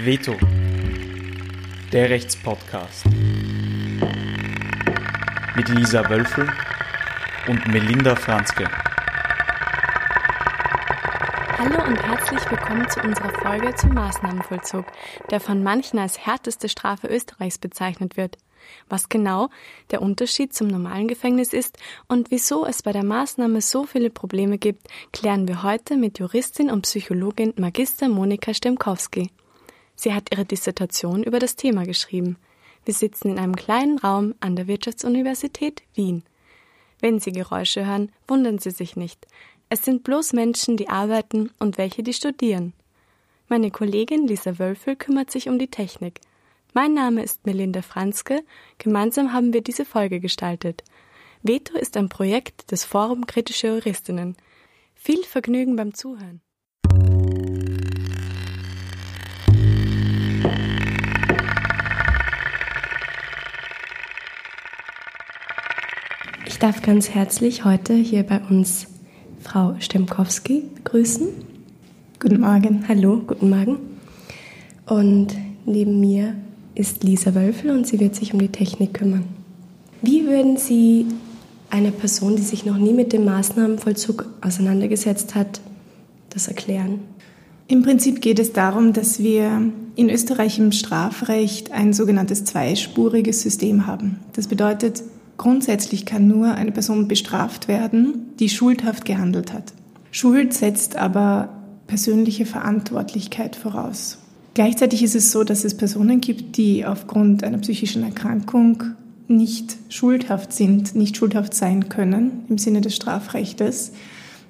Veto, der Rechtspodcast. Mit Lisa Wölfel und Melinda Franzke. Hallo und herzlich willkommen zu unserer Folge zum Maßnahmenvollzug, der von manchen als härteste Strafe Österreichs bezeichnet wird. Was genau der Unterschied zum normalen Gefängnis ist und wieso es bei der Maßnahme so viele Probleme gibt, klären wir heute mit Juristin und Psychologin Magister Monika Stemkowski. Sie hat ihre Dissertation über das Thema geschrieben. Wir sitzen in einem kleinen Raum an der Wirtschaftsuniversität Wien. Wenn Sie Geräusche hören, wundern Sie sich nicht. Es sind bloß Menschen, die arbeiten und welche, die studieren. Meine Kollegin Lisa Wölfel kümmert sich um die Technik. Mein Name ist Melinda Franzke. Gemeinsam haben wir diese Folge gestaltet. Veto ist ein Projekt des Forum Kritische Juristinnen. Viel Vergnügen beim Zuhören. Ich darf ganz herzlich heute hier bei uns Frau Stemkowski begrüßen. Guten Morgen. Hallo, guten Morgen. Und neben mir ist Lisa Wölfel und sie wird sich um die Technik kümmern. Wie würden Sie einer Person, die sich noch nie mit dem Maßnahmenvollzug auseinandergesetzt hat, das erklären? Im Prinzip geht es darum, dass wir in Österreich im Strafrecht ein sogenanntes zweispuriges System haben. Das bedeutet, Grundsätzlich kann nur eine Person bestraft werden, die schuldhaft gehandelt hat. Schuld setzt aber persönliche Verantwortlichkeit voraus. Gleichzeitig ist es so, dass es Personen gibt, die aufgrund einer psychischen Erkrankung nicht schuldhaft sind, nicht schuldhaft sein können im Sinne des Strafrechtes,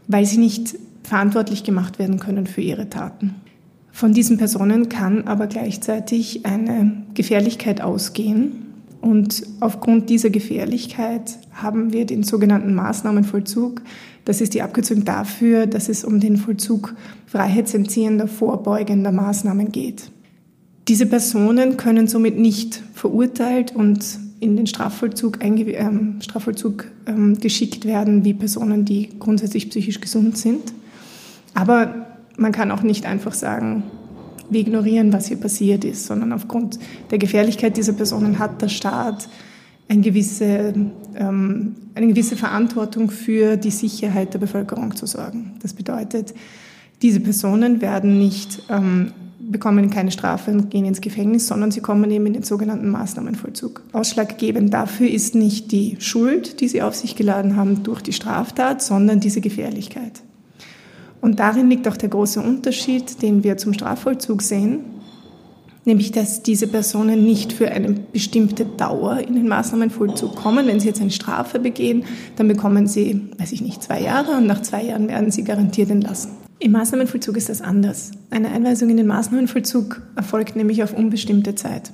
weil sie nicht verantwortlich gemacht werden können für ihre Taten. Von diesen Personen kann aber gleichzeitig eine Gefährlichkeit ausgehen, und aufgrund dieser Gefährlichkeit haben wir den sogenannten Maßnahmenvollzug. Das ist die Abkürzung dafür, dass es um den Vollzug freiheitsentziehender, vorbeugender Maßnahmen geht. Diese Personen können somit nicht verurteilt und in den Strafvollzug, äh, Strafvollzug äh, geschickt werden wie Personen, die grundsätzlich psychisch gesund sind. Aber man kann auch nicht einfach sagen, wir ignorieren, was hier passiert ist, sondern aufgrund der Gefährlichkeit dieser Personen hat der Staat eine gewisse, ähm, eine gewisse Verantwortung für die Sicherheit der Bevölkerung zu sorgen. Das bedeutet, diese Personen werden nicht, ähm, bekommen keine Strafe und gehen ins Gefängnis, sondern sie kommen eben in den sogenannten Maßnahmenvollzug. Ausschlaggebend dafür ist nicht die Schuld, die sie auf sich geladen haben durch die Straftat, sondern diese Gefährlichkeit. Und darin liegt auch der große Unterschied, den wir zum Strafvollzug sehen, nämlich dass diese Personen nicht für eine bestimmte Dauer in den Maßnahmenvollzug kommen. Wenn sie jetzt eine Strafe begehen, dann bekommen sie, weiß ich nicht, zwei Jahre und nach zwei Jahren werden sie garantiert entlassen. Im Maßnahmenvollzug ist das anders. Eine Einweisung in den Maßnahmenvollzug erfolgt nämlich auf unbestimmte Zeit.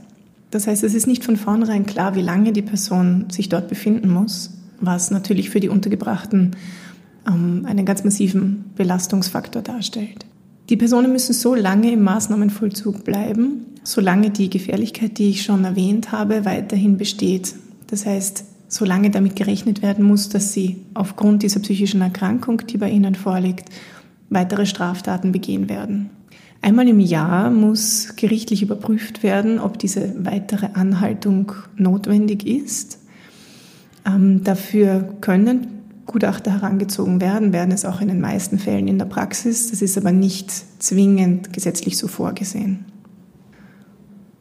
Das heißt, es ist nicht von vornherein klar, wie lange die Person sich dort befinden muss, was natürlich für die Untergebrachten ähm, einen ganz massiven Belastungsfaktor darstellt. Die Personen müssen so lange im Maßnahmenvollzug bleiben, solange die Gefährlichkeit, die ich schon erwähnt habe, weiterhin besteht. Das heißt, solange damit gerechnet werden muss, dass sie aufgrund dieser psychischen Erkrankung, die bei ihnen vorliegt, weitere Straftaten begehen werden. Einmal im Jahr muss gerichtlich überprüft werden, ob diese weitere Anhaltung notwendig ist. Ähm, dafür können Gutachter herangezogen werden, werden es auch in den meisten Fällen in der Praxis. Das ist aber nicht zwingend gesetzlich so vorgesehen.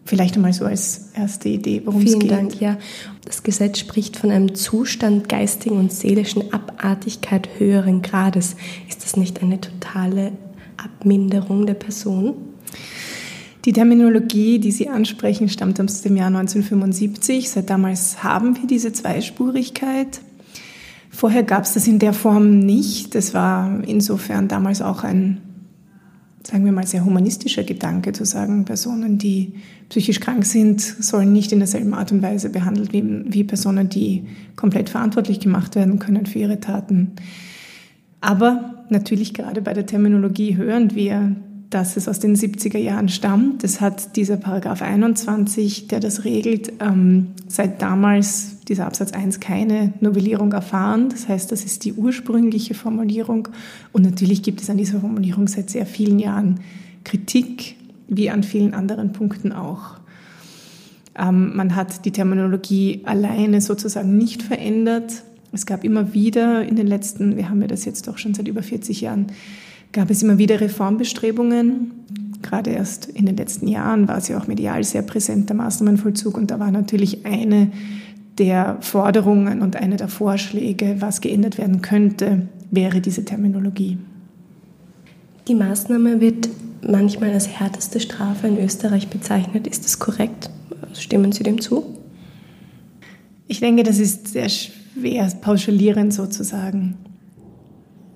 Vielleicht einmal so als erste Idee, worum Vielen es geht. Vielen Dank, ja. Das Gesetz spricht von einem Zustand geistigen und seelischen Abartigkeit höheren Grades. Ist das nicht eine totale Abminderung der Person? Die Terminologie, die Sie ansprechen, stammt aus dem Jahr 1975. Seit damals haben wir diese Zweispurigkeit. Vorher gab es das in der Form nicht. Das war insofern damals auch ein, sagen wir mal, sehr humanistischer Gedanke, zu sagen, Personen, die psychisch krank sind, sollen nicht in derselben Art und Weise behandelt wie, wie Personen, die komplett verantwortlich gemacht werden können für ihre Taten. Aber natürlich gerade bei der Terminologie hören wir, dass es aus den 70er Jahren stammt. Das hat dieser Paragraph 21, der das regelt, ähm, seit damals dieser Absatz 1 keine Novellierung erfahren. Das heißt, das ist die ursprüngliche Formulierung. Und natürlich gibt es an dieser Formulierung seit sehr vielen Jahren Kritik. wie an vielen anderen Punkten auch. Ähm, man hat die Terminologie alleine sozusagen nicht verändert. Es gab immer wieder in den letzten, wir haben ja das jetzt doch schon seit über 40 Jahren, gab es immer wieder Reformbestrebungen. Gerade erst in den letzten Jahren war es ja auch medial sehr präsent, der Maßnahmenvollzug. Und da war natürlich eine der Forderungen und eine der Vorschläge, was geändert werden könnte, wäre diese Terminologie. Die Maßnahme wird manchmal als härteste Strafe in Österreich bezeichnet. Ist das korrekt? Stimmen Sie dem zu? Ich denke, das ist sehr schwer pauschalierend sozusagen.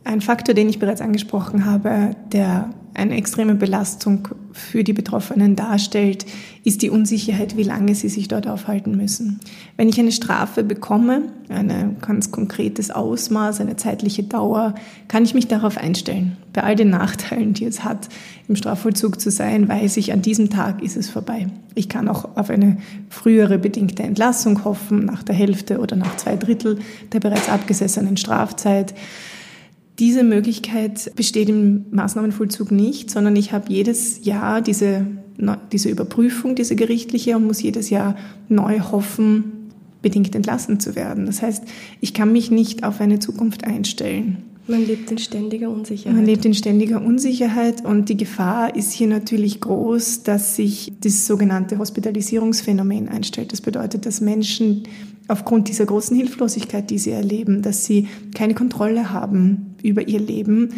Ein Faktor, den ich bereits angesprochen habe, der eine extreme Belastung für die Betroffenen darstellt, ist die Unsicherheit, wie lange sie sich dort aufhalten müssen. Wenn ich eine Strafe bekomme, ein ganz konkretes Ausmaß, eine zeitliche Dauer, kann ich mich darauf einstellen. Bei all den Nachteilen, die es hat, im Strafvollzug zu sein, weiß ich, an diesem Tag ist es vorbei. Ich kann auch auf eine frühere bedingte Entlassung hoffen, nach der Hälfte oder nach zwei Drittel der bereits abgesessenen Strafzeit. Diese Möglichkeit besteht im Maßnahmenvollzug nicht, sondern ich habe jedes Jahr diese, diese Überprüfung, diese gerichtliche und muss jedes Jahr neu hoffen, bedingt entlassen zu werden. Das heißt, ich kann mich nicht auf eine Zukunft einstellen. Man lebt in ständiger Unsicherheit. Man lebt in ständiger Unsicherheit und die Gefahr ist hier natürlich groß, dass sich das sogenannte Hospitalisierungsphänomen einstellt. Das bedeutet, dass Menschen aufgrund dieser großen Hilflosigkeit, die sie erleben, dass sie keine Kontrolle haben über ihr Leben,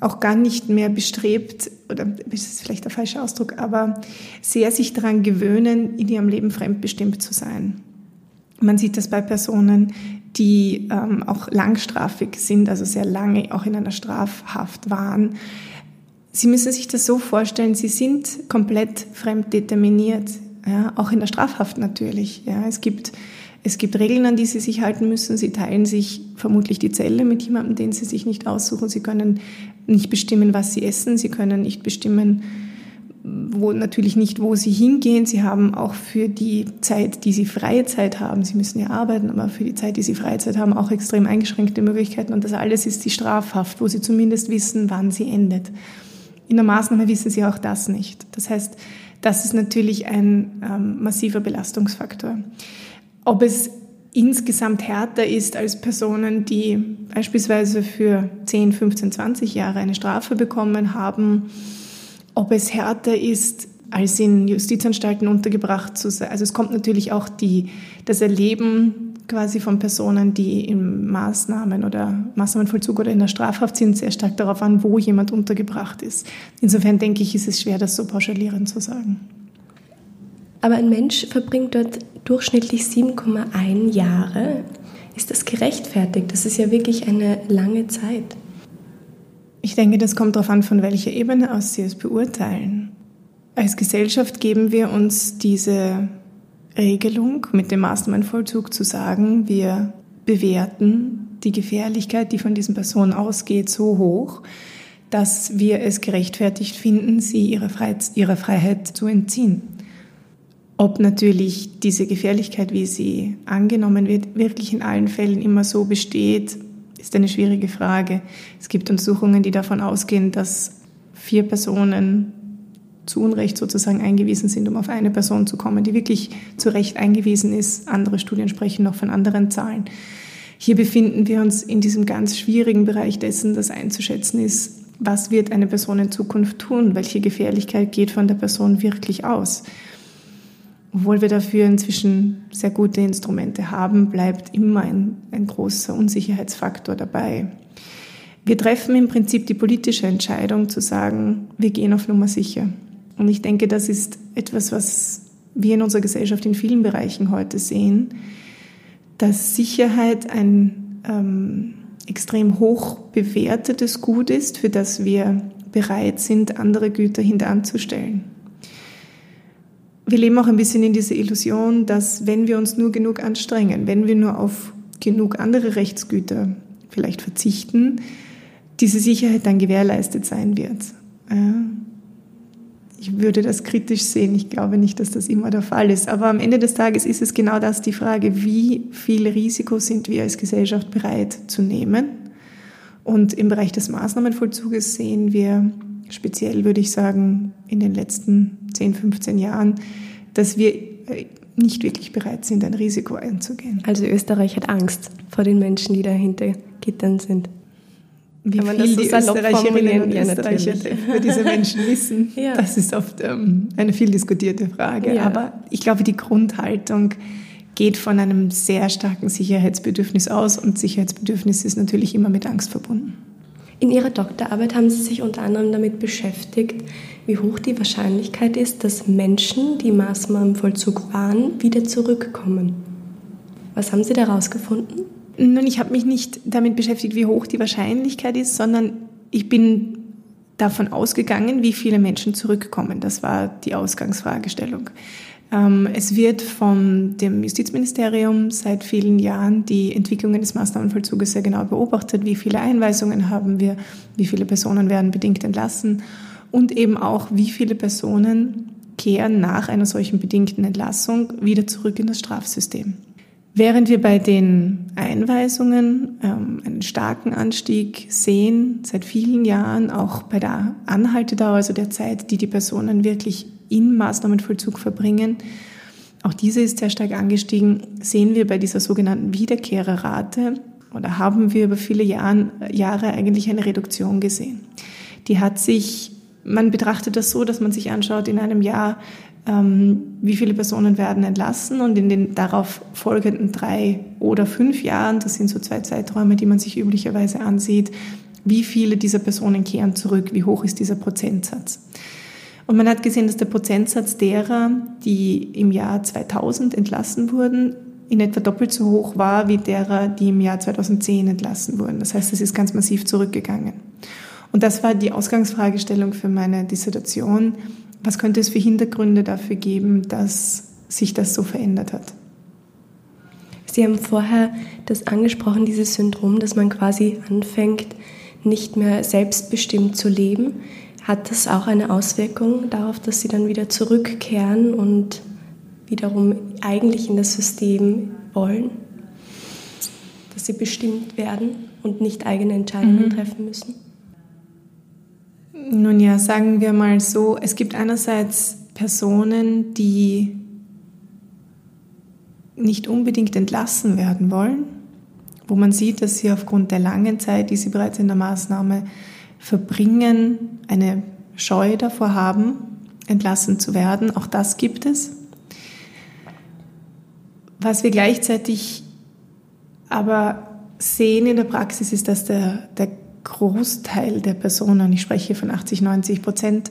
auch gar nicht mehr bestrebt, oder das ist vielleicht der falsche Ausdruck, aber sehr sich daran gewöhnen, in ihrem Leben fremdbestimmt zu sein. Man sieht das bei Personen, die ähm, auch langstrafig sind, also sehr lange auch in einer Strafhaft waren. Sie müssen sich das so vorstellen, sie sind komplett fremddeterminiert, ja, auch in der Strafhaft natürlich. Ja. Es gibt es gibt Regeln, an die sie sich halten müssen. Sie teilen sich vermutlich die Zelle mit jemandem, den sie sich nicht aussuchen. Sie können nicht bestimmen, was sie essen. Sie können nicht bestimmen, wo natürlich nicht, wo sie hingehen. Sie haben auch für die Zeit, die sie freie Zeit haben, sie müssen ja arbeiten, aber für die Zeit, die sie freie Zeit haben, auch extrem eingeschränkte Möglichkeiten. Und das alles ist die Strafhaft, wo sie zumindest wissen, wann sie endet. In der Maßnahme wissen sie auch das nicht. Das heißt, das ist natürlich ein ähm, massiver Belastungsfaktor. Ob es insgesamt härter ist als Personen, die beispielsweise für 10, 15, 20 Jahre eine Strafe bekommen haben, ob es härter ist, als in Justizanstalten untergebracht zu sein. Also es kommt natürlich auch die, das Erleben quasi von Personen, die im Maßnahmen oder Maßnahmenvollzug oder in der Strafhaft sind, sehr stark darauf an, wo jemand untergebracht ist. Insofern denke ich, ist es schwer, das so pauschalierend zu sagen. Aber ein Mensch verbringt dort durchschnittlich 7,1 Jahre. Ist das gerechtfertigt? Das ist ja wirklich eine lange Zeit. Ich denke, das kommt darauf an, von welcher Ebene aus Sie es beurteilen. Als Gesellschaft geben wir uns diese Regelung mit dem Maßnahmenvollzug zu sagen, wir bewerten die Gefährlichkeit, die von diesen Personen ausgeht, so hoch, dass wir es gerechtfertigt finden, sie ihrer Freiheit zu entziehen. Ob natürlich diese Gefährlichkeit, wie sie angenommen wird, wirklich in allen Fällen immer so besteht, ist eine schwierige Frage. Es gibt Untersuchungen, die davon ausgehen, dass vier Personen zu Unrecht sozusagen eingewiesen sind, um auf eine Person zu kommen, die wirklich zu Recht eingewiesen ist. Andere Studien sprechen noch von anderen Zahlen. Hier befinden wir uns in diesem ganz schwierigen Bereich dessen, das einzuschätzen ist, was wird eine Person in Zukunft tun, welche Gefährlichkeit geht von der Person wirklich aus obwohl wir dafür inzwischen sehr gute Instrumente haben, bleibt immer ein, ein großer Unsicherheitsfaktor dabei. Wir treffen im Prinzip die politische Entscheidung zu sagen, wir gehen auf Nummer sicher. Und ich denke, das ist etwas, was wir in unserer Gesellschaft in vielen Bereichen heute sehen, dass Sicherheit ein ähm, extrem hoch bewertetes Gut ist, für das wir bereit sind, andere Güter hinteranzustellen wir leben auch ein bisschen in dieser Illusion, dass wenn wir uns nur genug anstrengen, wenn wir nur auf genug andere Rechtsgüter vielleicht verzichten, diese Sicherheit dann gewährleistet sein wird. Ich würde das kritisch sehen. Ich glaube nicht, dass das immer der Fall ist. Aber am Ende des Tages ist es genau das die Frage, wie viel Risiko sind wir als Gesellschaft bereit zu nehmen? Und im Bereich des Maßnahmenvollzuges sehen wir speziell würde ich sagen, in den letzten 10, 15 Jahren, dass wir äh, nicht wirklich bereit sind, ein Risiko einzugehen. Also Österreich hat Angst vor den Menschen, die dahinter Gittern sind. Wie Kann viel die Österreicherinnen und Österreicher für diese Menschen wissen, ja. das ist oft ähm, eine viel diskutierte Frage. Ja. Aber ich glaube, die Grundhaltung geht von einem sehr starken Sicherheitsbedürfnis aus und Sicherheitsbedürfnis ist natürlich immer mit Angst verbunden. In Ihrer Doktorarbeit haben Sie sich unter anderem damit beschäftigt, wie hoch die Wahrscheinlichkeit ist, dass Menschen, die Maßnahmen im Vollzug waren, wieder zurückkommen. Was haben Sie da herausgefunden? Nun, ich habe mich nicht damit beschäftigt, wie hoch die Wahrscheinlichkeit ist, sondern ich bin davon ausgegangen, wie viele Menschen zurückkommen. Das war die Ausgangsfragestellung. Ähm, es wird von dem Justizministerium seit vielen Jahren die Entwicklungen des Maßnahmenvollzuges sehr genau beobachtet. Wie viele Einweisungen haben wir? Wie viele Personen werden bedingt entlassen? Und eben auch, wie viele Personen kehren nach einer solchen bedingten Entlassung wieder zurück in das Strafsystem. Während wir bei den Einweisungen ähm, einen starken Anstieg sehen, seit vielen Jahren, auch bei der Anhaltedauer, also der Zeit, die die Personen wirklich in Maßnahmenvollzug verbringen, auch diese ist sehr stark angestiegen, sehen wir bei dieser sogenannten Wiederkehrerrate oder haben wir über viele Jahren, Jahre eigentlich eine Reduktion gesehen. Die hat sich, man betrachtet das so, dass man sich anschaut, in einem Jahr ähm, wie viele Personen werden entlassen und in den darauf folgenden drei oder fünf Jahren, das sind so zwei Zeiträume, die man sich üblicherweise ansieht, wie viele dieser Personen kehren zurück, wie hoch ist dieser Prozentsatz. Und man hat gesehen, dass der Prozentsatz derer, die im Jahr 2000 entlassen wurden, in etwa doppelt so hoch war wie derer, die im Jahr 2010 entlassen wurden. Das heißt, es ist ganz massiv zurückgegangen. Und das war die Ausgangsfragestellung für meine Dissertation. Was könnte es für Hintergründe dafür geben, dass sich das so verändert hat? Sie haben vorher das angesprochen, dieses Syndrom, dass man quasi anfängt, nicht mehr selbstbestimmt zu leben. Hat das auch eine Auswirkung darauf, dass Sie dann wieder zurückkehren und wiederum eigentlich in das System wollen? Dass Sie bestimmt werden und nicht eigene Entscheidungen mhm. treffen müssen? Nun ja, sagen wir mal so, es gibt einerseits Personen, die nicht unbedingt entlassen werden wollen, wo man sieht, dass sie aufgrund der langen Zeit, die sie bereits in der Maßnahme verbringen, eine Scheu davor haben, entlassen zu werden. Auch das gibt es. Was wir gleichzeitig aber sehen in der Praxis ist, dass der, der Großteil der Personen, ich spreche von 80, 90 Prozent,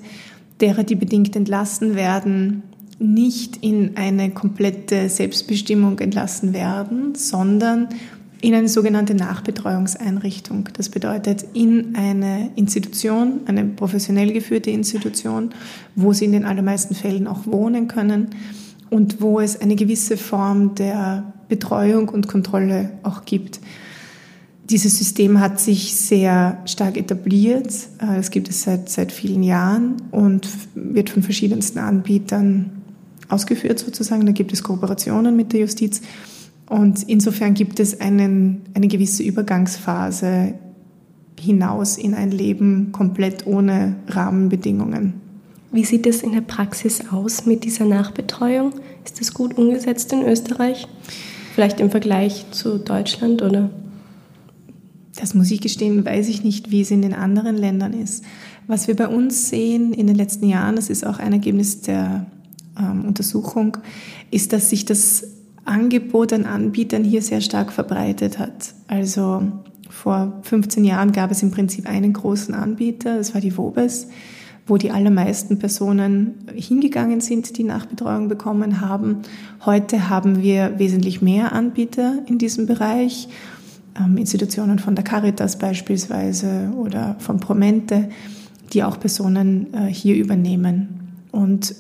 derer, die bedingt entlassen werden, nicht in eine komplette Selbstbestimmung entlassen werden, sondern in eine sogenannte Nachbetreuungseinrichtung. Das bedeutet in eine Institution, eine professionell geführte Institution, wo sie in den allermeisten Fällen auch wohnen können und wo es eine gewisse Form der Betreuung und Kontrolle auch gibt. Dieses System hat sich sehr stark etabliert. Äh, es gibt es seit, seit vielen Jahren und wird von verschiedensten Anbietern ausgeführt sozusagen. Da gibt es Kooperationen mit der Justiz. Und insofern gibt es einen, eine gewisse Übergangsphase hinaus in ein Leben komplett ohne Rahmenbedingungen. Wie sieht es in der Praxis aus mit dieser Nachbetreuung? Ist das gut umgesetzt in Österreich? Vielleicht im Vergleich zu Deutschland oder? Das muss ich gestehen, weiß ich nicht, wie es in den anderen Ländern ist. Was wir bei uns sehen in den letzten Jahren, das ist auch ein Ergebnis der ähm, Untersuchung, ist, dass sich das Angebot an Anbietern hier sehr stark verbreitet hat. Also vor 15 Jahren gab es im Prinzip einen großen Anbieter, das war die Wobes, wo die allermeisten Personen hingegangen sind, die Nachbetreuung bekommen haben. Heute haben wir wesentlich mehr Anbieter in diesem Bereich ähm, Institutionen von der Caritas beispielsweise oder von Promente, die auch Personen äh, hier übernehmen. Und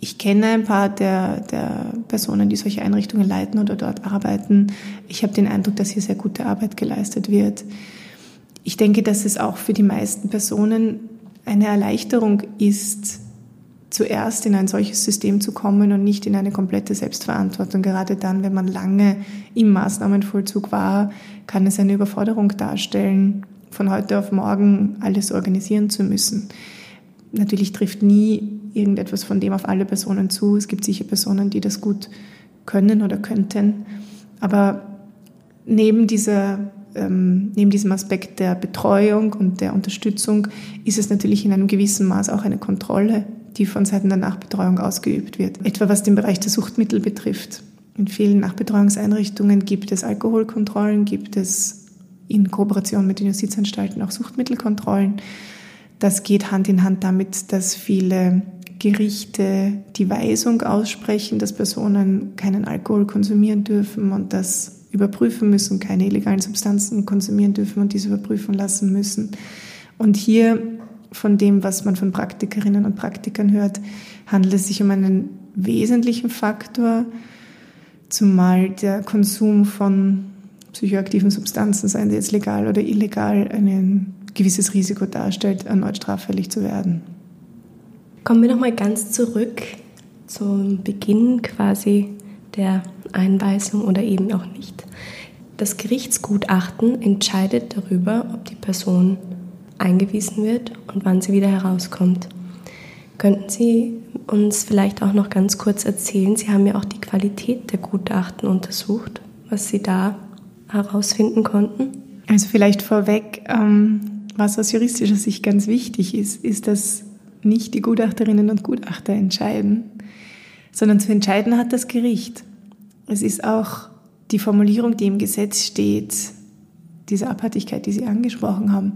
ich kenne ein paar der, der Personen, die solche Einrichtungen leiten oder dort arbeiten. Ich habe den Eindruck, dass hier sehr gute Arbeit geleistet wird. Ich denke, dass es auch für die meisten Personen eine Erleichterung ist, zuerst in ein solches System zu kommen und nicht in eine komplette Selbstverantwortung. Gerade dann, wenn man lange im Maßnahmenvollzug war, kann es eine Überforderung darstellen, von heute auf morgen alles organisieren zu müssen. Natürlich trifft nie irgendetwas von dem auf alle Personen zu. Es gibt sicher Personen, die das gut können oder könnten. Aber neben, dieser, ähm, neben diesem Aspekt der Betreuung und der Unterstützung ist es natürlich in einem gewissen Maß auch eine Kontrolle, die von Seiten der Nachbetreuung ausgeübt wird. Etwa was den Bereich der Suchtmittel betrifft. In vielen Nachbetreuungseinrichtungen gibt es Alkoholkontrollen, gibt es in Kooperation mit den Justizanstalten auch Suchtmittelkontrollen. Das geht Hand in Hand damit, dass viele Gerichte die Weisung aussprechen, dass Personen keinen Alkohol konsumieren dürfen und das überprüfen müssen, keine illegalen Substanzen konsumieren dürfen und diese überprüfen lassen müssen. Und hier von dem, was man von Praktikerinnen und Praktikern hört, handelt es sich um einen wesentlichen Faktor, zumal der Konsum von psychoaktiven Substanzen, seien sie jetzt legal oder illegal, ein gewisses Risiko darstellt, erneut straffällig zu werden. Kommen wir nochmal ganz zurück zum Beginn quasi der Einweisung oder eben auch nicht. Das Gerichtsgutachten entscheidet darüber, ob die Person eingewiesen wird und wann sie wieder herauskommt. Könnten Sie uns vielleicht auch noch ganz kurz erzählen, Sie haben ja auch die Qualität der Gutachten untersucht, was Sie da herausfinden konnten? Also vielleicht vorweg, ähm, was aus juristischer Sicht ganz wichtig ist, ist, dass nicht die Gutachterinnen und Gutachter entscheiden, sondern zu entscheiden hat das Gericht. Es ist auch die Formulierung, die im Gesetz steht, diese Abhärtigkeit, die Sie angesprochen haben.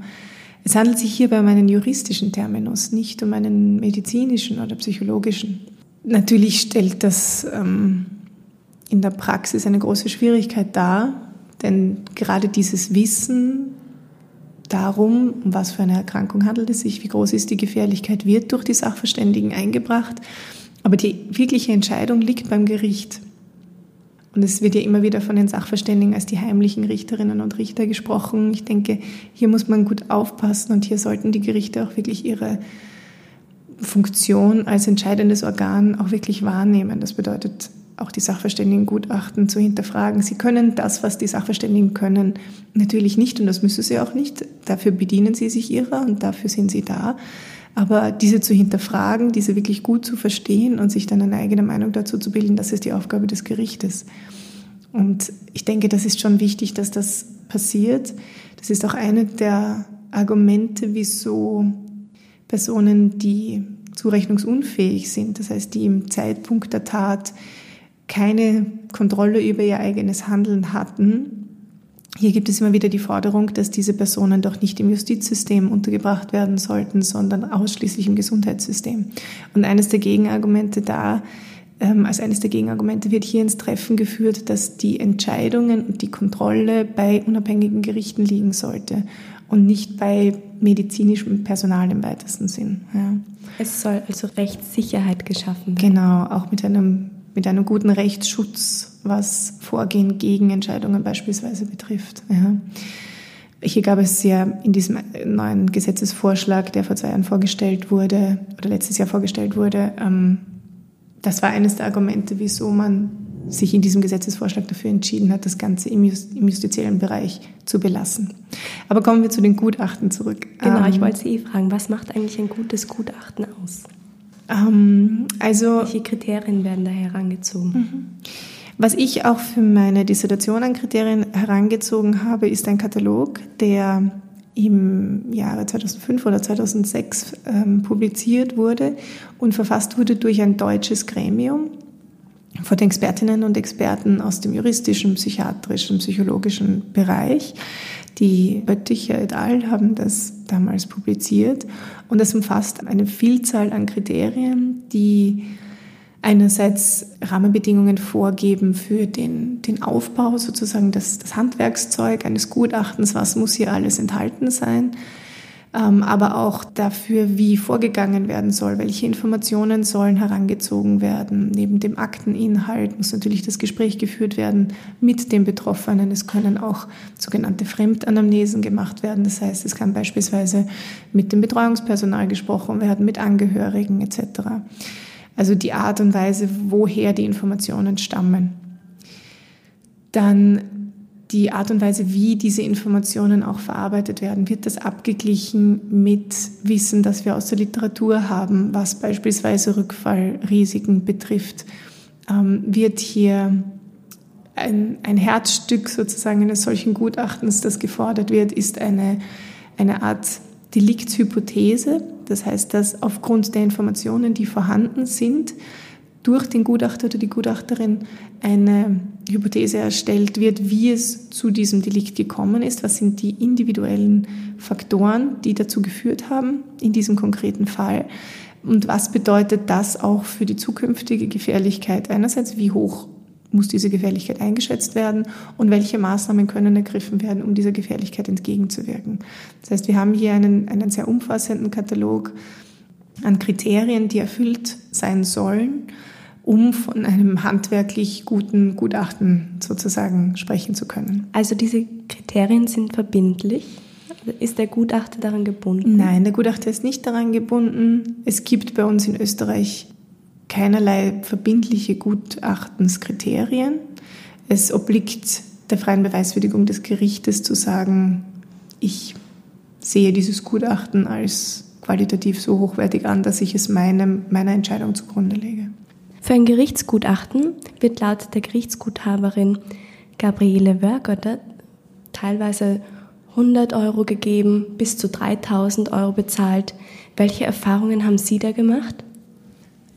Es handelt sich hierbei um einen juristischen Terminus, nicht um einen medizinischen oder psychologischen. Natürlich stellt das ähm, in der Praxis eine große Schwierigkeit dar, denn gerade dieses Wissen darum, um was für eine Erkrankung handelt es sich, wie groß ist die Gefährlichkeit, wird durch die Sachverständigen eingebracht. Aber die wirkliche Entscheidung liegt beim Gericht. Und es wird ja immer wieder von den Sachverständigen als die heimlichen Richterinnen und Richter gesprochen. Ich denke, hier muss man gut aufpassen und hier sollten die Gerichte auch wirklich ihre Funktion als entscheidendes Organ auch wirklich wahrnehmen. Das bedeutet, auch die Sachverständigengutachten zu hinterfragen. Sie können das, was die Sachverständigen können, natürlich nicht und das müssen sie auch nicht. Dafür bedienen sie sich ihrer und dafür sind sie da. Aber diese zu hinterfragen, diese wirklich gut zu verstehen und sich dann eine eigene Meinung dazu zu bilden, das ist die Aufgabe des Gerichtes. Und ich denke, das ist schon wichtig, dass das passiert. Das ist auch eine der Argumente, wieso Personen, die zurechnungsunfähig sind, das heißt, die im Zeitpunkt der Tat keine Kontrolle über ihr eigenes Handeln hatten. Hier gibt es immer wieder die Forderung, dass diese Personen doch nicht im Justizsystem untergebracht werden sollten, sondern ausschließlich im Gesundheitssystem. Und eines der Gegenargumente da, ähm, als eines der Gegenargumente wird hier ins Treffen geführt, dass die Entscheidungen und die Kontrolle bei unabhängigen Gerichten liegen sollte und nicht bei medizinischem Personal im weitesten Sinn. Ja. Es soll also Rechtssicherheit geschaffen werden. Genau, auch mit einem mit einem guten Rechtsschutz, was Vorgehen gegen Entscheidungen beispielsweise betrifft. Ja. Hier gab es ja in diesem neuen Gesetzesvorschlag, der vor zwei Jahren vorgestellt wurde oder letztes Jahr vorgestellt wurde, ähm, das war eines der Argumente, wieso man sich in diesem Gesetzesvorschlag dafür entschieden hat, das Ganze im, justiziellen Bereich zu belassen. Aber kommen wir zu den Gutachten zurück. Genau, ich ähm, wollte Sie eh fragen, was macht eigentlich ein gutes Gutachten aus? Ähm, also, Welche Kriterien werden da herangezogen? Mhm. Was ich auch für meine Dissertation an Kriterien herangezogen habe, ist ein Katalog, der im Jahre 2005 oder 2006 ähm, publiziert wurde und verfasst wurde durch ein deutsches Gremium von Expertinnen und Experten aus dem juristischen, psychiatrischen, psychologischen Bereich. Die Bötticher et al. haben das damals publiziert. Und es umfasst eine Vielzahl an Kriterien, die einerseits Rahmenbedingungen vorgeben für den, den Aufbau, sozusagen das, das Handwerkszeug eines Gutachtens, was muss hier alles enthalten sein, aber auch dafür, wie vorgegangen werden soll, welche Informationen sollen herangezogen werden. Neben dem Akteninhalt muss natürlich das Gespräch geführt werden mit den Betroffenen. Es können auch sogenannte Fremdanamnesen gemacht werden. Das heißt, es kann beispielsweise mit dem Betreuungspersonal gesprochen werden, mit Angehörigen etc. Also die Art und Weise, woher die Informationen stammen. Dann die Art und Weise, wie diese Informationen auch verarbeitet werden, wird das abgeglichen mit Wissen, das wir aus der Literatur haben, was beispielsweise Rückfallrisiken betrifft, ähm, wird hier ein, ein Herzstück sozusagen eines solchen Gutachtens, das gefordert wird, ist eine, eine Art Deliktshypothese. Das heißt, dass aufgrund der Informationen, die vorhanden sind, durch den Gutachter oder die Gutachterin eine Hypothese erstellt wird, wie es zu diesem Delikt gekommen ist, was sind die individuellen Faktoren, die dazu geführt haben in diesem konkreten Fall? Und was bedeutet das auch für die zukünftige Gefährlichkeit einerseits, wie hoch muss diese Gefährlichkeit eingeschätzt werden? Und welche Maßnahmen können ergriffen werden, um dieser Gefährlichkeit entgegenzuwirken. Das heißt, wir haben hier einen, einen sehr umfassenden Katalog an Kriterien, die erfüllt sein sollen, um von einem handwerklich guten Gutachten sozusagen sprechen zu können. Also diese Kriterien sind verbindlich? Ist der Gutachter daran gebunden? Nein, der Gutachter ist nicht daran gebunden. Es gibt bei uns in Österreich keinerlei verbindliche Gutachtenskriterien. Es obliegt der freien Beweiswürdigung des Gerichtes zu sagen, ich sehe dieses Gutachten als qualitativ so hochwertig an, dass ich es meinem, meiner Entscheidung zugrunde lege. Für ein Gerichtsgutachten wird laut der Gerichtsguthaberin Gabriele Wörgötter teilweise 100 Euro gegeben, bis zu 3000 Euro bezahlt. Welche Erfahrungen haben Sie da gemacht?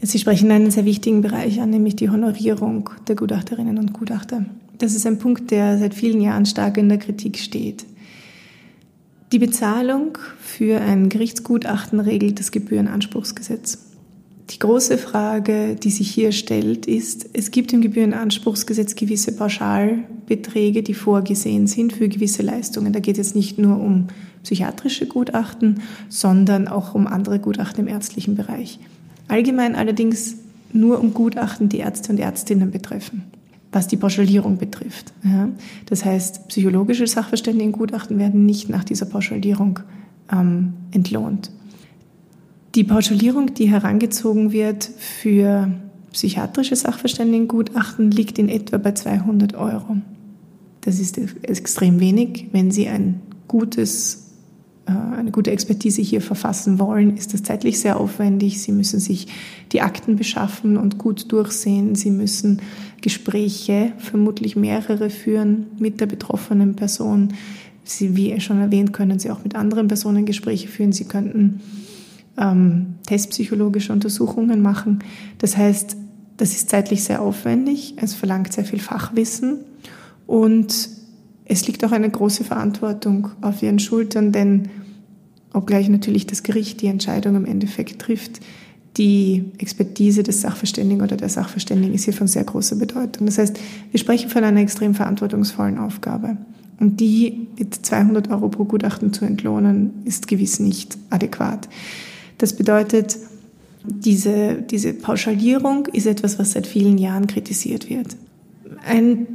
Sie sprechen einen sehr wichtigen Bereich an, nämlich die Honorierung der Gutachterinnen und Gutachter. Das ist ein Punkt, der seit vielen Jahren stark in der Kritik steht. Die Bezahlung für ein Gerichtsgutachten regelt das Gebührenanspruchsgesetz. Die große Frage, die sich hier stellt, ist, es gibt im Gebührenanspruchsgesetz gewisse Pauschalbeträge, die vorgesehen sind für gewisse Leistungen. Da geht es nicht nur um psychiatrische Gutachten, sondern auch um andere Gutachten im ärztlichen Bereich. Allgemein allerdings nur um Gutachten, die Ärzte und Ärztinnen betreffen, was die Pauschalierung betrifft. Das heißt, psychologische Sachverständigengutachten werden nicht nach dieser Pauschalierung ähm, entlohnt. Die Pauschalierung, die herangezogen wird für psychiatrische Sachverständigengutachten, liegt in etwa bei 200 Euro. Das ist extrem wenig. Wenn Sie ein gutes äh, eine gute Expertise hier verfassen wollen, ist das zeitlich sehr aufwendig. Sie müssen sich die Akten beschaffen und gut durchsehen. Sie müssen Gespräche, vermutlich mehrere, führen mit der betroffenen Person. Sie, wie schon erwähnt, können Sie auch mit anderen Personen Gespräche führen. Sie könnten ähm, testpsychologische Untersuchungen machen. Das heißt, das ist zeitlich sehr aufwendig. Es verlangt sehr viel Fachwissen und es liegt auch eine große Verantwortung auf ihren Schultern, denn obgleich natürlich das Gericht die Entscheidung im Endeffekt trifft, die Expertise des Sachverständigen oder der Sachverständigen ist hier von sehr großer Bedeutung. Das heißt, wir sprechen von einer extrem verantwortungsvollen Aufgabe. Und die mit 200 Euro pro Gutachten zu entlohnen, ist gewiss nicht adäquat. Das bedeutet, diese, diese Pauschalierung ist etwas, was seit vielen Jahren kritisiert wird. Ein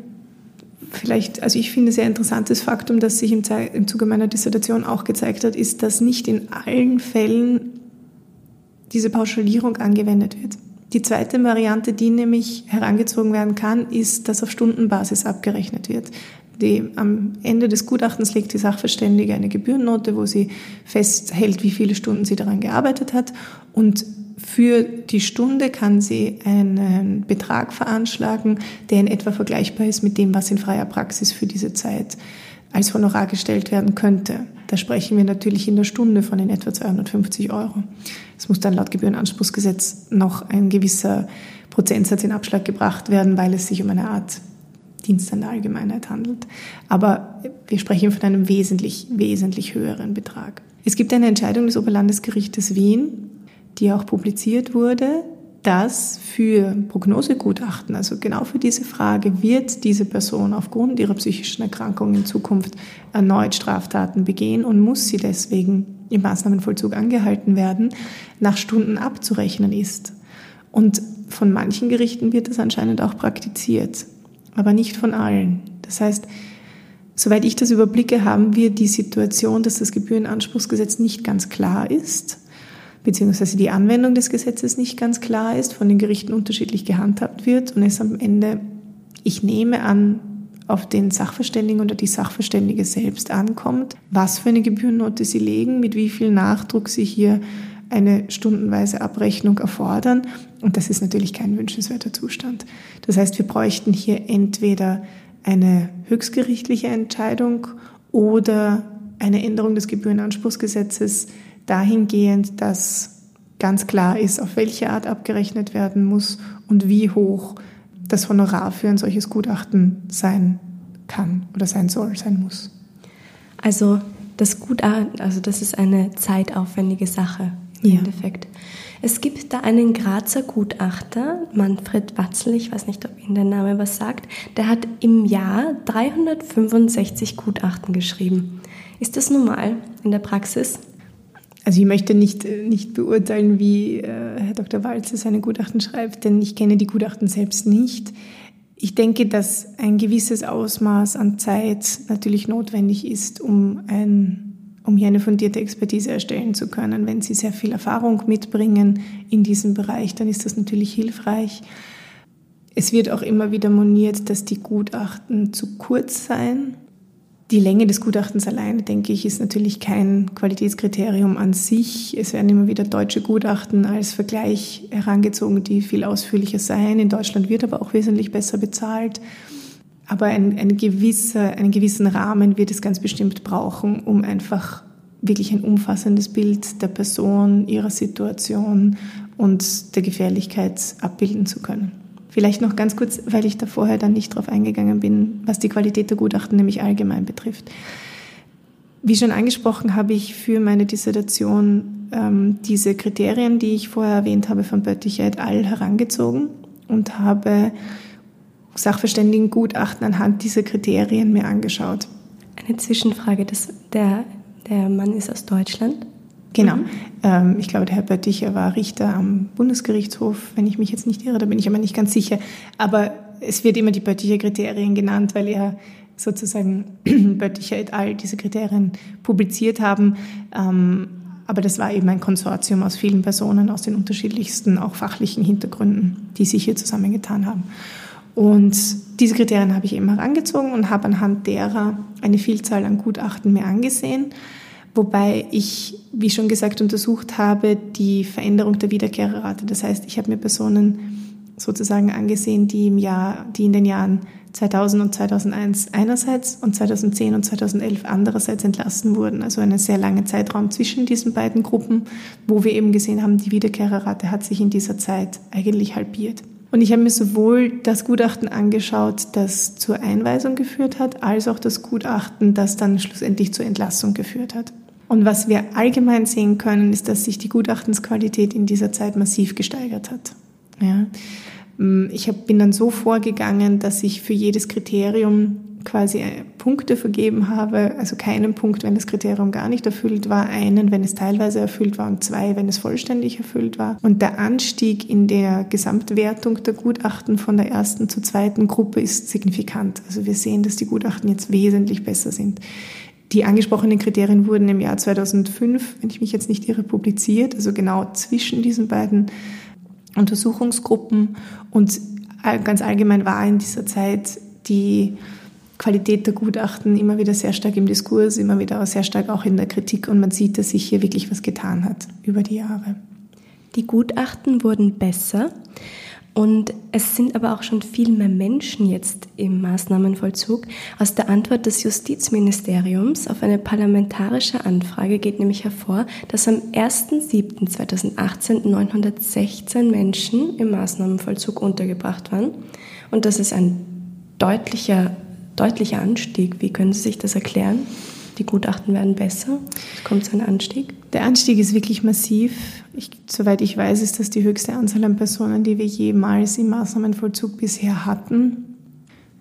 vielleicht, also ich finde, sehr interessantes Faktum, das sich im, im Zuge meiner Dissertation auch gezeigt hat, ist, dass nicht in allen Fällen diese Pauschalierung angewendet wird. Die zweite Variante, die nämlich herangezogen werden kann, ist, dass auf Stundenbasis abgerechnet wird. Die, am Ende des Gutachtens legt die Sachverständige eine Gebührennote, wo sie festhält, wie viele Stunden sie daran gearbeitet hat und für die Stunde kann sie einen Betrag veranschlagen, der in etwa vergleichbar ist mit dem, was in freier Praxis für diese Zeit als Honorar gestellt werden könnte. Da sprechen wir natürlich in der Stunde von in etwa 250 Euro. Es muss dann laut Gebührenanspruchsgesetz noch ein gewisser Prozentsatz in Abschlag gebracht werden, weil es sich um eine Art Dienst an der Allgemeinheit handelt. Aber wir sprechen von einem wesentlich, wesentlich höheren Betrag. Es gibt eine Entscheidung des Oberlandesgerichtes Wien die auch publiziert wurde, dass für Prognosegutachten, also genau für diese Frage, wird diese Person aufgrund ihrer psychischen Erkrankung in Zukunft erneut Straftaten begehen und muss sie deswegen im Maßnahmenvollzug angehalten werden, nach Stunden abzurechnen ist. Und von manchen Gerichten wird das anscheinend auch praktiziert, aber nicht von allen. Das heißt, soweit ich das überblicke, haben wir die Situation, dass das Gebührenanspruchsgesetz nicht ganz klar ist beziehungsweise die Anwendung des Gesetzes nicht ganz klar ist, von den Gerichten unterschiedlich gehandhabt wird und es am Ende, ich nehme an, auf den Sachverständigen oder die Sachverständige selbst ankommt, was für eine Gebührennote sie legen, mit wie viel Nachdruck sie hier eine stundenweise Abrechnung erfordern. Und das ist natürlich kein wünschenswerter Zustand. Das heißt, wir bräuchten hier entweder eine höchstgerichtliche Entscheidung oder eine Änderung des Gebührenanspruchsgesetzes dahingehend, dass ganz klar ist, auf welche Art abgerechnet werden muss und wie hoch das Honorar für ein solches Gutachten sein kann oder sein soll, sein muss. Also das Gutachten, also das ist eine zeitaufwendige Sache im ja. Endeffekt. Es gibt da einen Grazer Gutachter, Manfred Watzel, ich weiß nicht, ob Ihnen der Name was sagt, der hat im Jahr 365 Gutachten geschrieben. Ist das normal in der Praxis? Also ich möchte nicht, nicht beurteilen, wie äh, Herr Dr. Walzer seine Gutachten schreibt, denn ich kenne die Gutachten selbst nicht. Ich denke, dass ein gewisses Ausmaß an Zeit natürlich notwendig ist, um, ein, um hier eine fundierte Expertise erstellen zu können. Wenn Sie sehr viel Erfahrung mitbringen in diesem Bereich, dann ist das natürlich hilfreich. Es wird auch immer wieder moniert, dass die Gutachten zu kurz seien. Die Länge des Gutachtens alleine, denke ich, ist natürlich kein Qualitätskriterium an sich. Es werden immer wieder deutsche Gutachten als Vergleich herangezogen, die viel ausführlicher seien. In Deutschland wird aber auch wesentlich besser bezahlt. Aber ein, ein gewisser, einen gewissen Rahmen wird es ganz bestimmt brauchen, um einfach wirklich ein umfassendes Bild der Person, ihrer Situation und der Gefährlichkeit abbilden zu können. Vielleicht noch ganz kurz, weil ich da vorher dann nicht drauf eingegangen bin, was die Qualität der Gutachten nämlich allgemein betrifft. Wie schon angesprochen, habe ich für meine Dissertation ähm, diese Kriterien, die ich vorher erwähnt habe, von Bötticher et al. herangezogen und habe Sachverständigengutachten anhand dieser Kriterien mir angeschaut. Eine Zwischenfrage, das, der, der Mann ist aus Deutschland? Genau. Mhm. Ähm, ich glaube, der Herr Bötticher war Richter am Bundesgerichtshof, wenn ich mich jetzt nicht irre, da bin ich aber nicht ganz sicher. Aber es wird immer die Bötticher Kriterien genannt, weil er sozusagen Bötticher et al. diese Kriterien publiziert haben. Ähm, aber das war eben ein Konsortium aus vielen Personen aus den unterschiedlichsten, auch fachlichen Hintergründen, die sich hier zusammengetan haben. Und diese Kriterien habe ich eben herangezogen und habe anhand derer eine Vielzahl an Gutachten mir angesehen Wobei ich, wie schon gesagt, untersucht habe, die Veränderung der Wiederkehrerrate. Das heißt, ich habe mir Personen sozusagen angesehen, die im Jahr, die in den Jahren 2000 und 2001 einerseits und 2010 und 2011 andererseits entlassen wurden. Also einen sehr langen Zeitraum zwischen diesen beiden Gruppen, wo wir eben gesehen haben, die Wiederkehrerrate hat sich in dieser Zeit eigentlich halbiert. Und ich habe mir sowohl das Gutachten angeschaut, das zur Einweisung geführt hat, als auch das Gutachten, das dann schlussendlich zur Entlassung geführt hat. Und was wir allgemein sehen können, ist, dass sich die Gutachtensqualität in dieser Zeit massiv gesteigert hat. Ja. Ich bin dann so vorgegangen, dass ich für jedes Kriterium quasi äh, Punkte vergeben habe, also keinen Punkt, wenn das Kriterium gar nicht erfüllt war, einen, wenn es teilweise erfüllt war und zwei, wenn es vollständig erfüllt war. Und der Anstieg in der Gesamtwertung der Gutachten von der ersten zur zweiten Gruppe ist signifikant. Also wir sehen, dass die Gutachten jetzt wesentlich besser sind. Die angesprochenen Kriterien wurden im Jahr 2005, wenn ich mich jetzt nicht irre, publiziert, also genau zwischen diesen beiden Untersuchungsgruppen. Und ganz allgemein war in dieser Zeit die Qualität der Gutachten immer wieder sehr stark im Diskurs, immer wieder sehr stark auch in der Kritik. Und man sieht, dass sich hier wirklich was getan hat über die Jahre. Die Gutachten wurden besser. Und es sind aber auch schon viel mehr Menschen jetzt im Maßnahmenvollzug. Aus der Antwort des Justizministeriums auf eine parlamentarische Anfrage geht nämlich hervor, dass am 1.7.2018 916 Menschen im Maßnahmenvollzug untergebracht waren. Und das ist ein deutlicher, deutlicher Anstieg. Wie können Sie sich das erklären? Die Gutachten werden besser. Es kommt zu einem Anstieg. Der Anstieg ist wirklich massiv. Ich, soweit ich weiß, ist das die höchste Anzahl an Personen, die wir jemals im Maßnahmenvollzug bisher hatten.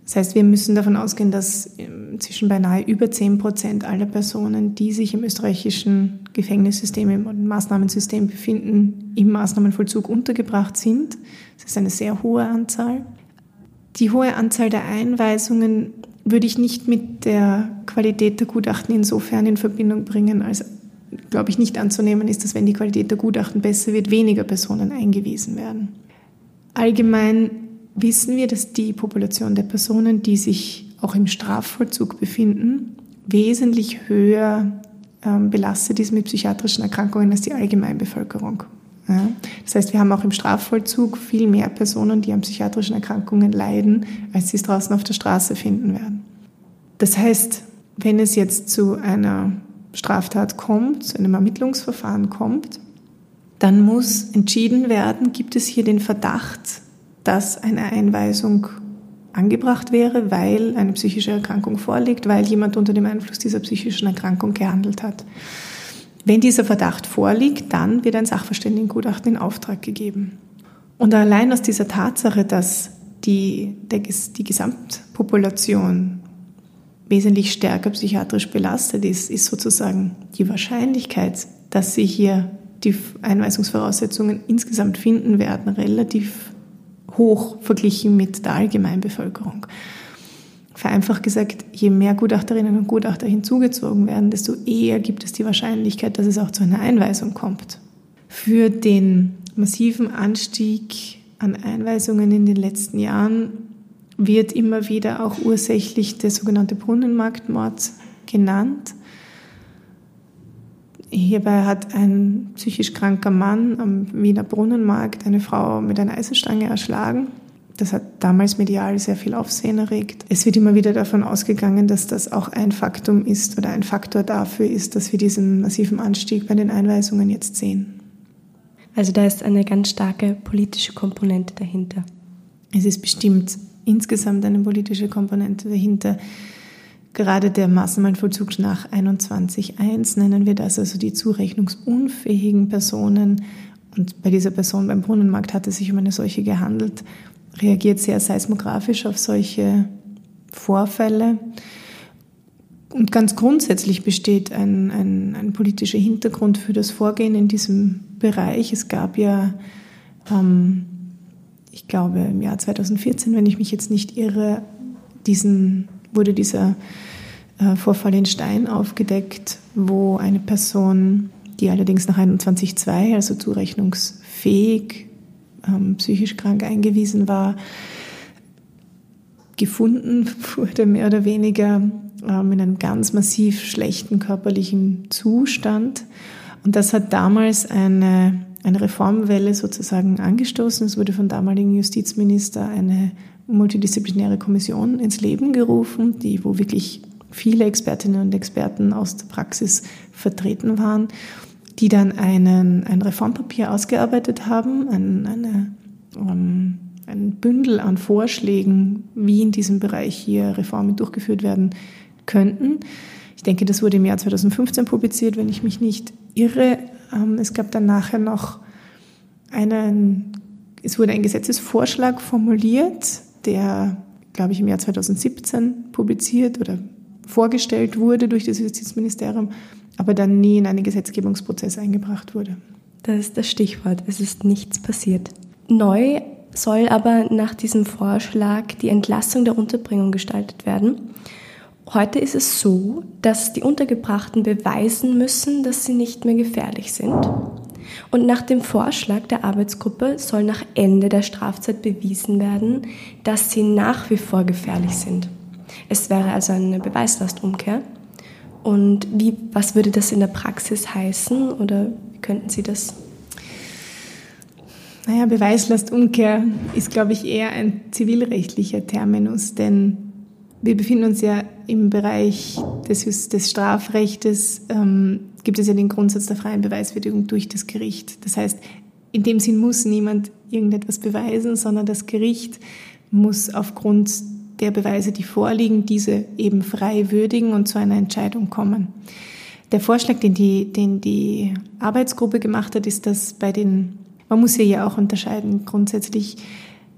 Das heißt, wir müssen davon ausgehen, dass zwischen beinahe über 10 Prozent aller Personen, die sich im österreichischen Gefängnissystem, im Maßnahmensystem befinden, im Maßnahmenvollzug untergebracht sind. Das ist eine sehr hohe Anzahl. Die hohe Anzahl der Einweisungen würde ich nicht mit der Qualität der Gutachten insofern in Verbindung bringen, als glaube ich nicht anzunehmen ist, dass wenn die Qualität der Gutachten besser wird, weniger Personen eingewiesen werden. Allgemein wissen wir, dass die Population der Personen, die sich auch im Strafvollzug befinden, wesentlich höher ähm, belastet ist mit psychiatrischen Erkrankungen als die Allgemeinbevölkerung. Ja. Das heißt, wir haben auch im Strafvollzug viel mehr Personen, die an psychiatrischen Erkrankungen leiden, als sie es draußen auf der Straße finden werden. Das heißt, wenn es jetzt zu einer Straftat kommt, zu einem Ermittlungsverfahren kommt, dann muss entschieden werden, gibt es hier den Verdacht, dass eine Einweisung angebracht wäre, weil eine psychische Erkrankung vorliegt, weil jemand unter dem Einfluss dieser psychischen Erkrankung gehandelt hat. Wenn dieser Verdacht vorliegt, dann wird ein Sachverständigengutachten in Auftrag gegeben. Und allein aus dieser Tatsache, dass die, der, die Gesamtpopulation wesentlich stärker psychiatrisch belastet ist, ist sozusagen die Wahrscheinlichkeit, dass sie hier die Einweisungsvoraussetzungen insgesamt finden werden, relativ hoch verglichen mit der Allgemeinbevölkerung. Vereinfacht gesagt, je mehr Gutachterinnen und Gutachter hinzugezogen werden, desto eher gibt es die Wahrscheinlichkeit, dass es auch zu einer Einweisung kommt. Für den massiven Anstieg an Einweisungen in den letzten Jahren wird immer wieder auch ursächlich der sogenannte Brunnenmarktmord genannt. Hierbei hat ein psychisch kranker Mann am Wiener Brunnenmarkt eine Frau mit einer Eisenstange erschlagen. Das hat damals medial sehr viel Aufsehen erregt. Es wird immer wieder davon ausgegangen, dass das auch ein Faktum ist oder ein Faktor dafür ist, dass wir diesen massiven Anstieg bei den Einweisungen jetzt sehen. Also da ist eine ganz starke politische Komponente dahinter. Es ist bestimmt insgesamt eine politische Komponente dahinter. Gerade der Maßnahmenvollzug nach 21.1 nennen wir das, also die zurechnungsunfähigen Personen. Und bei dieser Person beim Brunnenmarkt hat es sich um eine solche gehandelt, reagiert sehr seismografisch auf solche Vorfälle. Und ganz grundsätzlich besteht ein, ein, ein, politischer Hintergrund für das Vorgehen in diesem Bereich. Es gab ja, ähm, ich glaube, im Jahr 2014, wenn ich mich jetzt nicht irre, diesen wurde dieser äh, Vorfall in Stein aufgedeckt, wo eine Person, die allerdings nach 21.2, also zurechnungsfähig, ähm, psychisch krank eingewiesen war, gefunden wurde, mehr oder weniger ähm, in einem ganz massiv schlechten körperlichen Zustand. Und das hat damals eine, eine Reformwelle sozusagen angestoßen. Es wurde vom damaligen Justizminister eine multidisziplinäre Kommission ins Leben gerufen, die, wo wirklich viele Expertinnen und Experten aus der Praxis vertreten waren, die dann einen, ein Reformpapier ausgearbeitet haben, ein, eine, um, ähm, ein Bündel an Vorschlägen, wie in diesem Bereich hier Reformen durchgeführt werden könnten. Ich denke, das wurde im Jahr 2015 publiziert, wenn ich mich nicht irre. Ähm, es gab dann nachher noch einen, es wurde ein Gesetzesvorschlag formuliert, der, glaube ich, im Jahr 2017 publiziert oder vorgestellt wurde durch das Justizministerium, aber dann nie in einen Gesetzgebungsprozess eingebracht wurde. Das ist das Stichwort. Es ist nichts passiert. Neu soll aber nach diesem Vorschlag die Entlassung der Unterbringung gestaltet werden. Heute ist es so, dass die Untergebrachten beweisen müssen, dass sie nicht mehr gefährlich sind. Und nach dem Vorschlag der Arbeitsgruppe soll nach Ende der Strafzeit bewiesen werden, dass sie nach wie vor gefährlich sind. Es wäre also eine Beweislastumkehr. Und wie, was würde das in der Praxis heißen oder wie könnten Sie das? Naja, Beweislastumkehr ist, glaube ich, eher ein zivilrechtlicher Terminus, denn wir befinden uns ja im Bereich des, des Strafrechtes, ähm, gibt es ja den Grundsatz der freien Beweiswürdigung durch das Gericht. Das heißt, in dem Sinn muss niemand irgendetwas beweisen, sondern das Gericht muss aufgrund der Beweise, die vorliegen, diese eben frei würdigen und zu einer Entscheidung kommen. Der Vorschlag, den die, den die Arbeitsgruppe gemacht hat, ist, dass bei den, man muss hier ja auch unterscheiden, grundsätzlich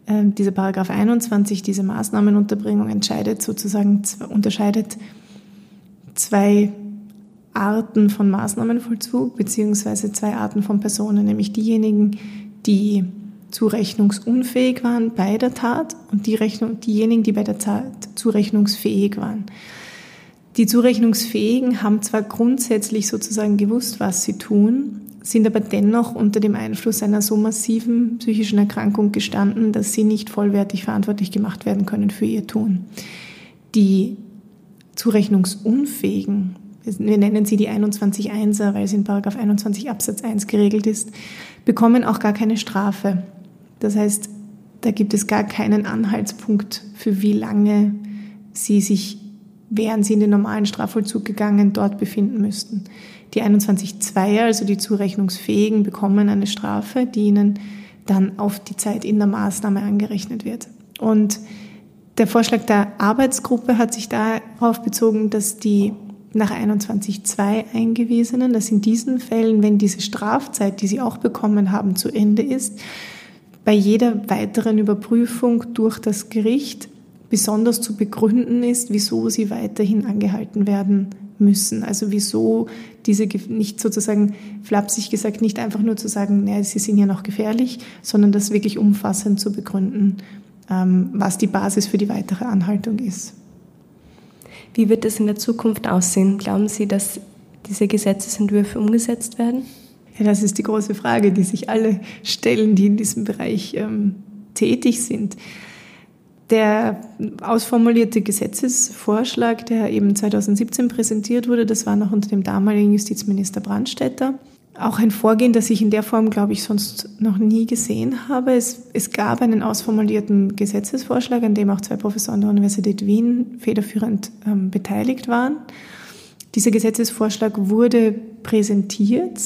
äh, dieser Paragraph 21, diese Maßnahmenunterbringung entscheidet sozusagen, unterscheidet zwei Arten von Maßnahmenvollzug beziehungsweise zwei Arten von Personen, nämlich diejenigen, die zurechnungsunfähig waren bei der Tat und die Rechnung, diejenigen, die bei der Tat zurechnungsfähig waren. Die Zurechnungsfähigen haben zwar grundsätzlich sozusagen gewusst, was sie tun, sind aber dennoch unter dem Einfluss einer so massiven psychischen Erkrankung gestanden, dass sie nicht vollwertig verantwortlich gemacht werden können für ihr Tun. Die zurechnungsunfähigen, wir nennen sie die 21.1er, weil es in 21 Absatz 1 geregelt ist, bekommen auch gar keine Strafe. Das heißt, da gibt es gar keinen Anhaltspunkt, für wie lange sie sich, während sie in den normalen Strafvollzug gegangen, dort befinden müssten. Die 21.2er, also die Zurechnungsfähigen, bekommen eine Strafe, die ihnen dann auf die Zeit in der Maßnahme angerechnet wird. Und der Vorschlag der Arbeitsgruppe hat sich darauf bezogen, dass die nach 21.2 Eingewiesenen, dass in diesen Fällen, wenn diese Strafzeit, die sie auch bekommen haben, zu Ende ist, bei jeder weiteren Überprüfung durch das Gericht besonders zu begründen ist, wieso sie weiterhin angehalten werden müssen. Also wieso diese nicht sozusagen flapsig gesagt, nicht einfach nur zu sagen, naja, sie sind ja noch gefährlich, sondern das wirklich umfassend zu begründen, ähm, was die Basis für die weitere Anhaltung ist. Wie wird es in der Zukunft aussehen? Glauben Sie, dass diese Gesetzesentwürfe umgesetzt werden? Ja, das ist die große Frage, die sich alle stellen, die in diesem Bereich ähm, tätig sind. Der ausformulierte Gesetzesvorschlag, der eben 2017 präsentiert wurde, das war noch unter dem damaligen Justizminister Brandstätter. Auch ein Vorgehen, das ich in der Form, glaube ich, sonst noch nie gesehen habe. Es, es gab einen ausformulierten Gesetzesvorschlag, an dem auch zwei Professoren der Universität Wien federführend ähm, beteiligt waren. Dieser Gesetzesvorschlag wurde präsentiert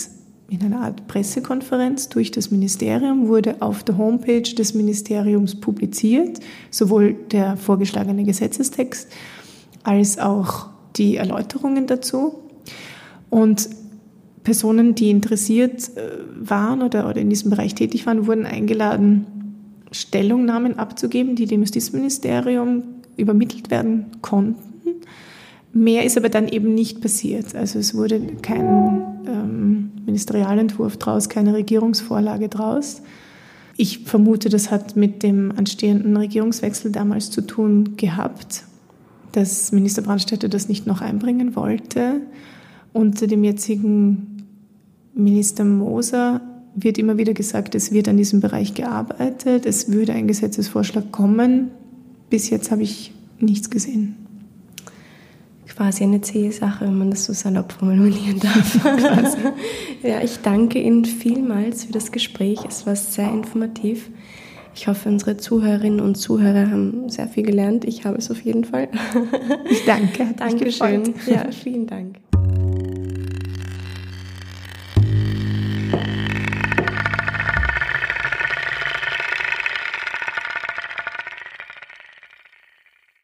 in einer Art Pressekonferenz durch das Ministerium, wurde auf der Homepage des Ministeriums publiziert, sowohl der vorgeschlagene Gesetzestext als auch die Erläuterungen dazu. Und Personen, die interessiert äh, waren oder, oder in diesem Bereich tätig waren, wurden eingeladen, Stellungnahmen abzugeben, die dem Justizministerium übermittelt werden konnten. Mehr ist aber dann eben nicht passiert. Also es wurde kein ähm, Ministerialentwurf draus, keine Regierungsvorlage draus. Ich vermute, das hat mit dem anstehenden Regierungswechsel damals zu tun gehabt, dass Minister Brandstätter das nicht noch einbringen wollte. Unter dem jetzigen Minister Moser wird immer wieder gesagt, es wird an diesem Bereich gearbeitet, es würde ein Gesetzesvorschlag kommen. Bis jetzt habe ich nichts gesehen quasi eine zähe Sache, wenn man das so salopp formulieren darf. ja, ich danke Ihnen vielmals für das Gespräch. Es war sehr informativ. Ich hoffe, unsere Zuhörerinnen und Zuhörer haben sehr viel gelernt. Ich habe es auf jeden Fall. Ich danke. Dankeschön. Ja, vielen Dank.